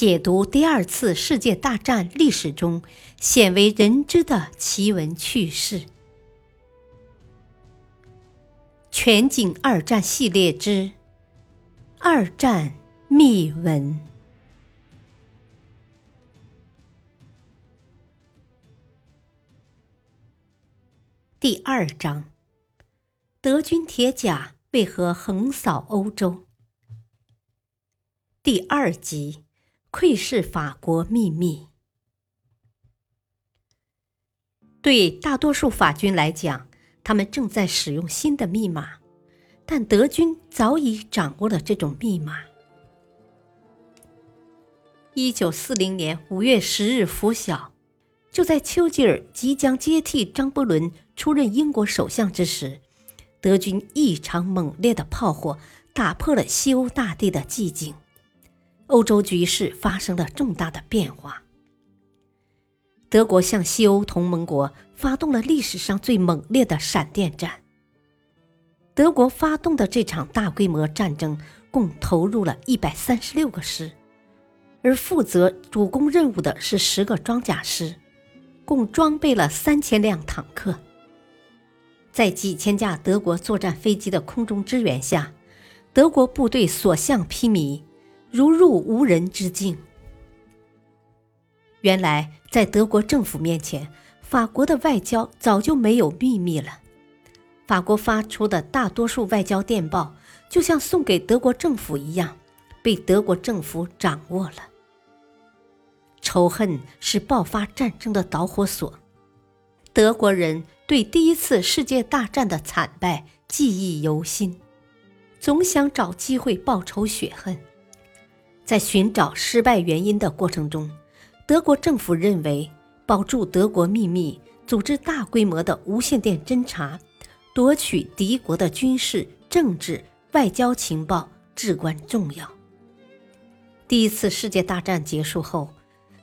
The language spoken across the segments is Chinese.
解读第二次世界大战历史中鲜为人知的奇闻趣事。全景二战系列之《二战秘闻》第二章：德军铁甲为何横扫欧洲？第二集：窥视法国秘密。对大多数法军来讲，他们正在使用新的密码，但德军早已掌握了这种密码。一九四零年五月十日拂晓，就在丘吉尔即将接替张伯伦出任英国首相之时，德军异常猛烈的炮火打破了西欧大地的寂静，欧洲局势发生了重大的变化。德国向西欧同盟国发动了历史上最猛烈的闪电战。德国发动的这场大规模战争共投入了一百三十六个师，而负责主攻任务的是十个装甲师，共装备了三千辆坦克。在几千架德国作战飞机的空中支援下，德国部队所向披靡，如入无人之境。原来，在德国政府面前，法国的外交早就没有秘密了。法国发出的大多数外交电报，就像送给德国政府一样，被德国政府掌握了。仇恨是爆发战争的导火索。德国人对第一次世界大战的惨败记忆犹新，总想找机会报仇雪恨。在寻找失败原因的过程中，德国政府认为，保住德国秘密，组织大规模的无线电侦察，夺取敌国的军事、政治、外交情报至关重要。第一次世界大战结束后，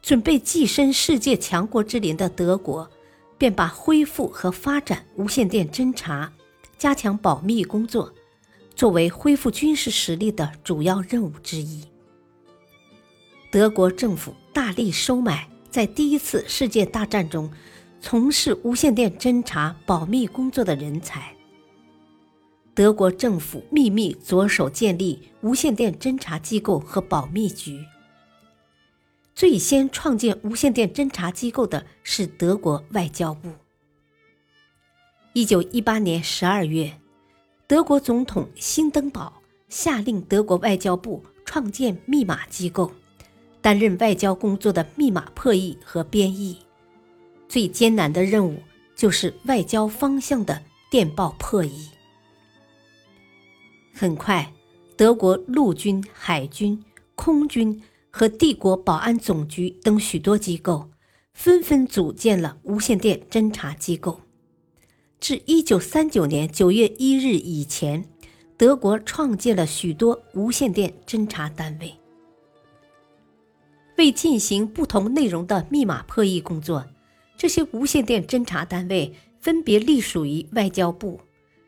准备跻身世界强国之林的德国，便把恢复和发展无线电侦察、加强保密工作，作为恢复军事实力的主要任务之一。德国政府大力收买在第一次世界大战中从事无线电侦察保密工作的人才。德国政府秘密着手建立无线电侦察机构和保密局。最先创建无线电侦察机构的是德国外交部。一九一八年十二月，德国总统辛登堡下令德国外交部创建密码机构。担任外交工作的密码破译和编译，最艰难的任务就是外交方向的电报破译。很快，德国陆军、海军、空军和帝国保安总局等许多机构纷纷组建了无线电侦察机构。至1939年9月1日以前，德国创建了许多无线电侦察单位。为进行不同内容的密码破译工作，这些无线电侦察单位分别隶属于外交部、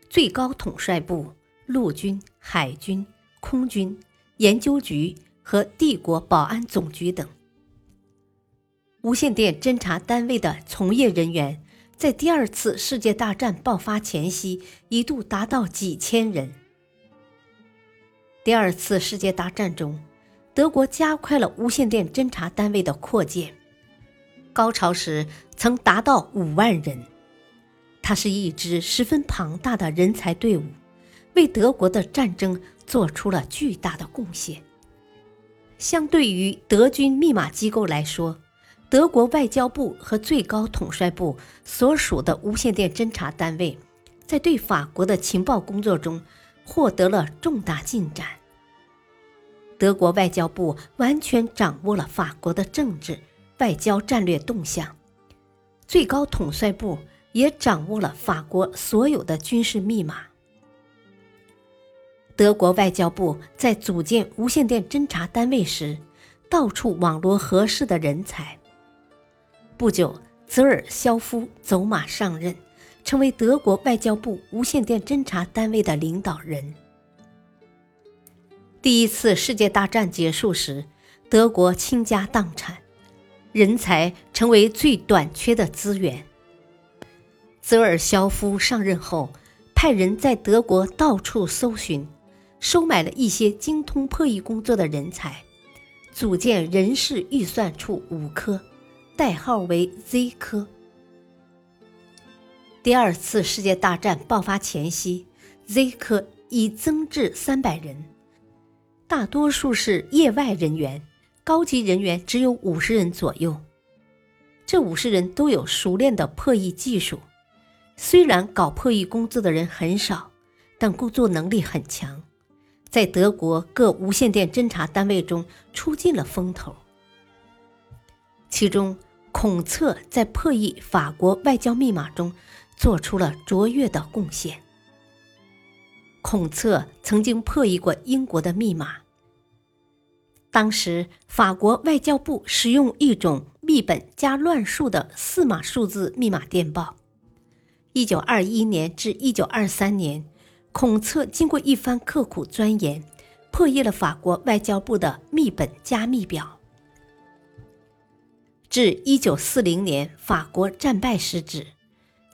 最高统帅部、陆军、海军、空军、研究局和帝国保安总局等。无线电侦察单位的从业人员在第二次世界大战爆发前夕一度达到几千人。第二次世界大战中。德国加快了无线电侦察单位的扩建，高潮时曾达到五万人。它是一支十分庞大的人才队伍，为德国的战争做出了巨大的贡献。相对于德军密码机构来说，德国外交部和最高统帅部所属的无线电侦察单位，在对法国的情报工作中获得了重大进展。德国外交部完全掌握了法国的政治、外交战略动向，最高统帅部也掌握了法国所有的军事密码。德国外交部在组建无线电侦察单位时，到处网罗合适的人才。不久，泽尔肖夫走马上任，成为德国外交部无线电侦察单位的领导人。第一次世界大战结束时，德国倾家荡产，人才成为最短缺的资源。泽尔肖夫上任后，派人在德国到处搜寻，收买了一些精通破译工作的人才，组建人事预算处五科，代号为 Z 科。第二次世界大战爆发前夕，Z 科已增至三百人，大多数是业外人员。高级人员只有五十人左右，这五十人都有熟练的破译技术。虽然搞破译工作的人很少，但工作能力很强，在德国各无线电侦察单位中出尽了风头。其中，孔策在破译法国外交密码中做出了卓越的贡献。孔策曾经破译过英国的密码。当时，法国外交部使用一种密本加乱数的四码数字密码电报。一九二一年至一九二三年，孔策经过一番刻苦钻研，破译了法国外交部的密本加密表。至一九四零年法国战败时止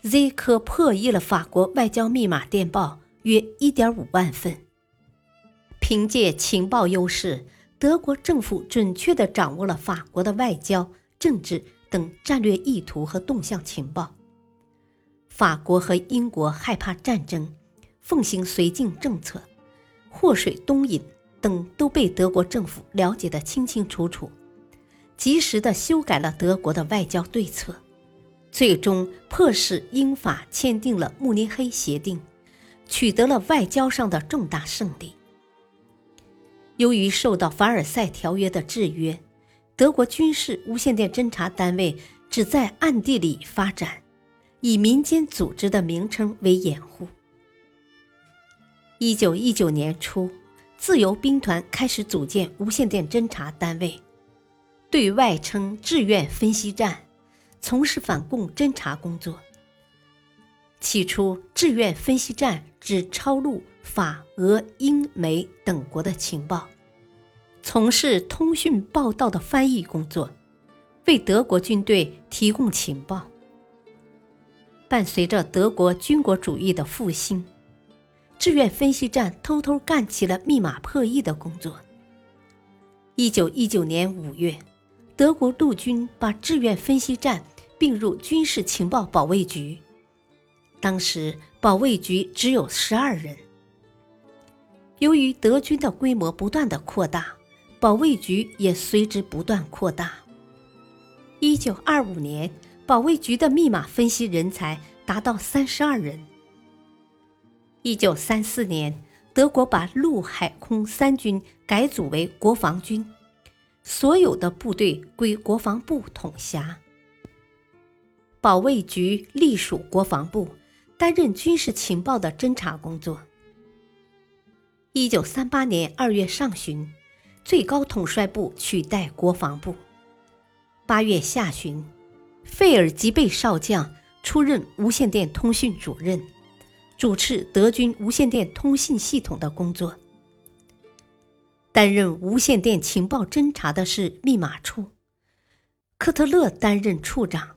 ，Z 科破译了法国外交密码电报约一点五万份。凭借情报优势。德国政府准确地掌握了法国的外交、政治等战略意图和动向情报。法国和英国害怕战争，奉行绥靖政策，祸水东引等都被德国政府了解得清清楚楚，及时地修改了德国的外交对策，最终迫使英法签订了慕尼黑协定，取得了外交上的重大胜利。由于受到凡尔赛条约的制约，德国军事无线电侦察单位只在暗地里发展，以民间组织的名称为掩护。一九一九年初，自由兵团开始组建无线电侦察单位，对外称志愿分析站，从事反共侦察工作。起初，志愿分析站只抄录。法、俄、英、美等国的情报，从事通讯报道的翻译工作，为德国军队提供情报。伴随着德国军国主义的复兴，志愿分析站偷偷干起了密码破译的工作。一九一九年五月，德国陆军把志愿分析站并入军事情报保卫局，当时保卫局只有十二人。由于德军的规模不断的扩大，保卫局也随之不断扩大。一九二五年，保卫局的密码分析人才达到三十二人。一九三四年，德国把陆海空三军改组为国防军，所有的部队归国防部统辖。保卫局隶属国防部，担任军事情报的侦察工作。一九三八年二月上旬，最高统帅部取代国防部。八月下旬，费尔吉贝少将出任无线电通讯主任，主持德军无线电通信系统的工作。担任无线电情报侦察的是密码处，科特勒担任处长。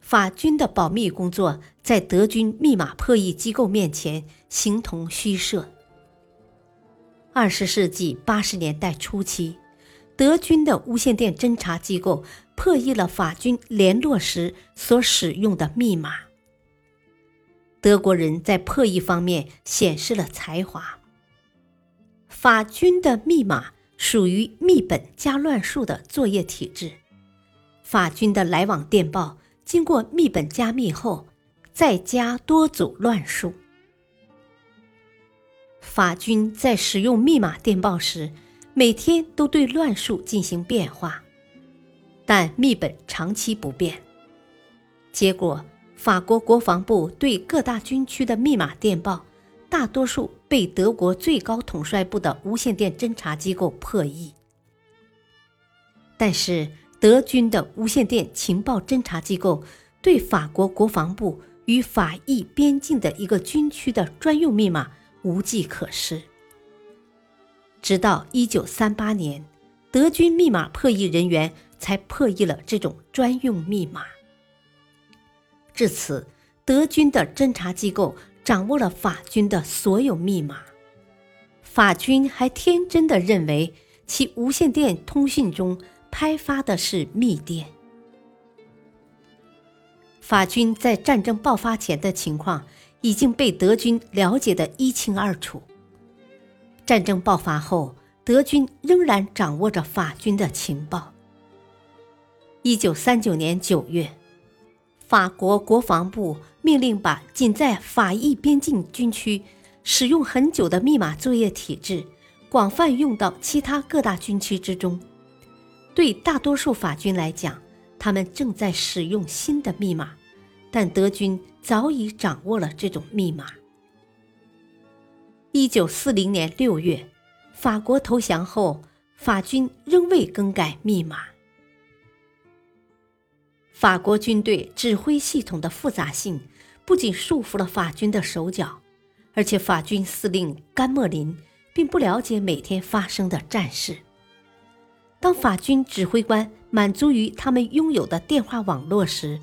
法军的保密工作在德军密码破译机构面前形同虚设。二十世纪八十年代初期，德军的无线电侦察机构破译了法军联络时所使用的密码。德国人在破译方面显示了才华。法军的密码属于密本加乱数的作业体制，法军的来往电报经过密本加密后，再加多组乱数。法军在使用密码电报时，每天都对乱数进行变化，但密本长期不变。结果，法国国防部对各大军区的密码电报，大多数被德国最高统帅部的无线电侦察机构破译。但是，德军的无线电情报侦察机构对法国国防部与法意边境的一个军区的专用密码。无计可施。直到一九三八年，德军密码破译人员才破译了这种专用密码。至此，德军的侦察机构掌握了法军的所有密码。法军还天真的认为其无线电通讯中拍发的是密电。法军在战争爆发前的情况已经被德军了解得一清二楚。战争爆发后，德军仍然掌握着法军的情报。一九三九年九月，法国国防部命令把仅在法意边境军区使用很久的密码作业体制广泛用到其他各大军区之中。对大多数法军来讲，他们正在使用新的密码，但德军早已掌握了这种密码。一九四零年六月，法国投降后，法军仍未更改密码。法国军队指挥系统的复杂性不仅束缚了法军的手脚，而且法军司令甘莫林并不了解每天发生的战事。当法军指挥官满足于他们拥有的电话网络时，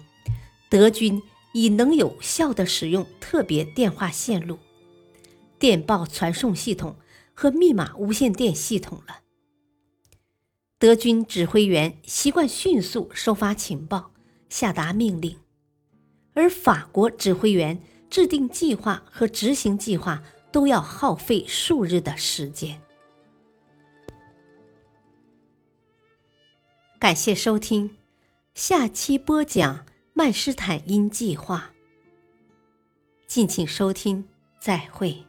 德军已能有效地使用特别电话线路。电报传送系统和密码无线电系统了。德军指挥员习惯迅速收发情报、下达命令，而法国指挥员制定计划和执行计划都要耗费数日的时间。感谢收听，下期播讲曼施坦因计划。敬请收听，再会。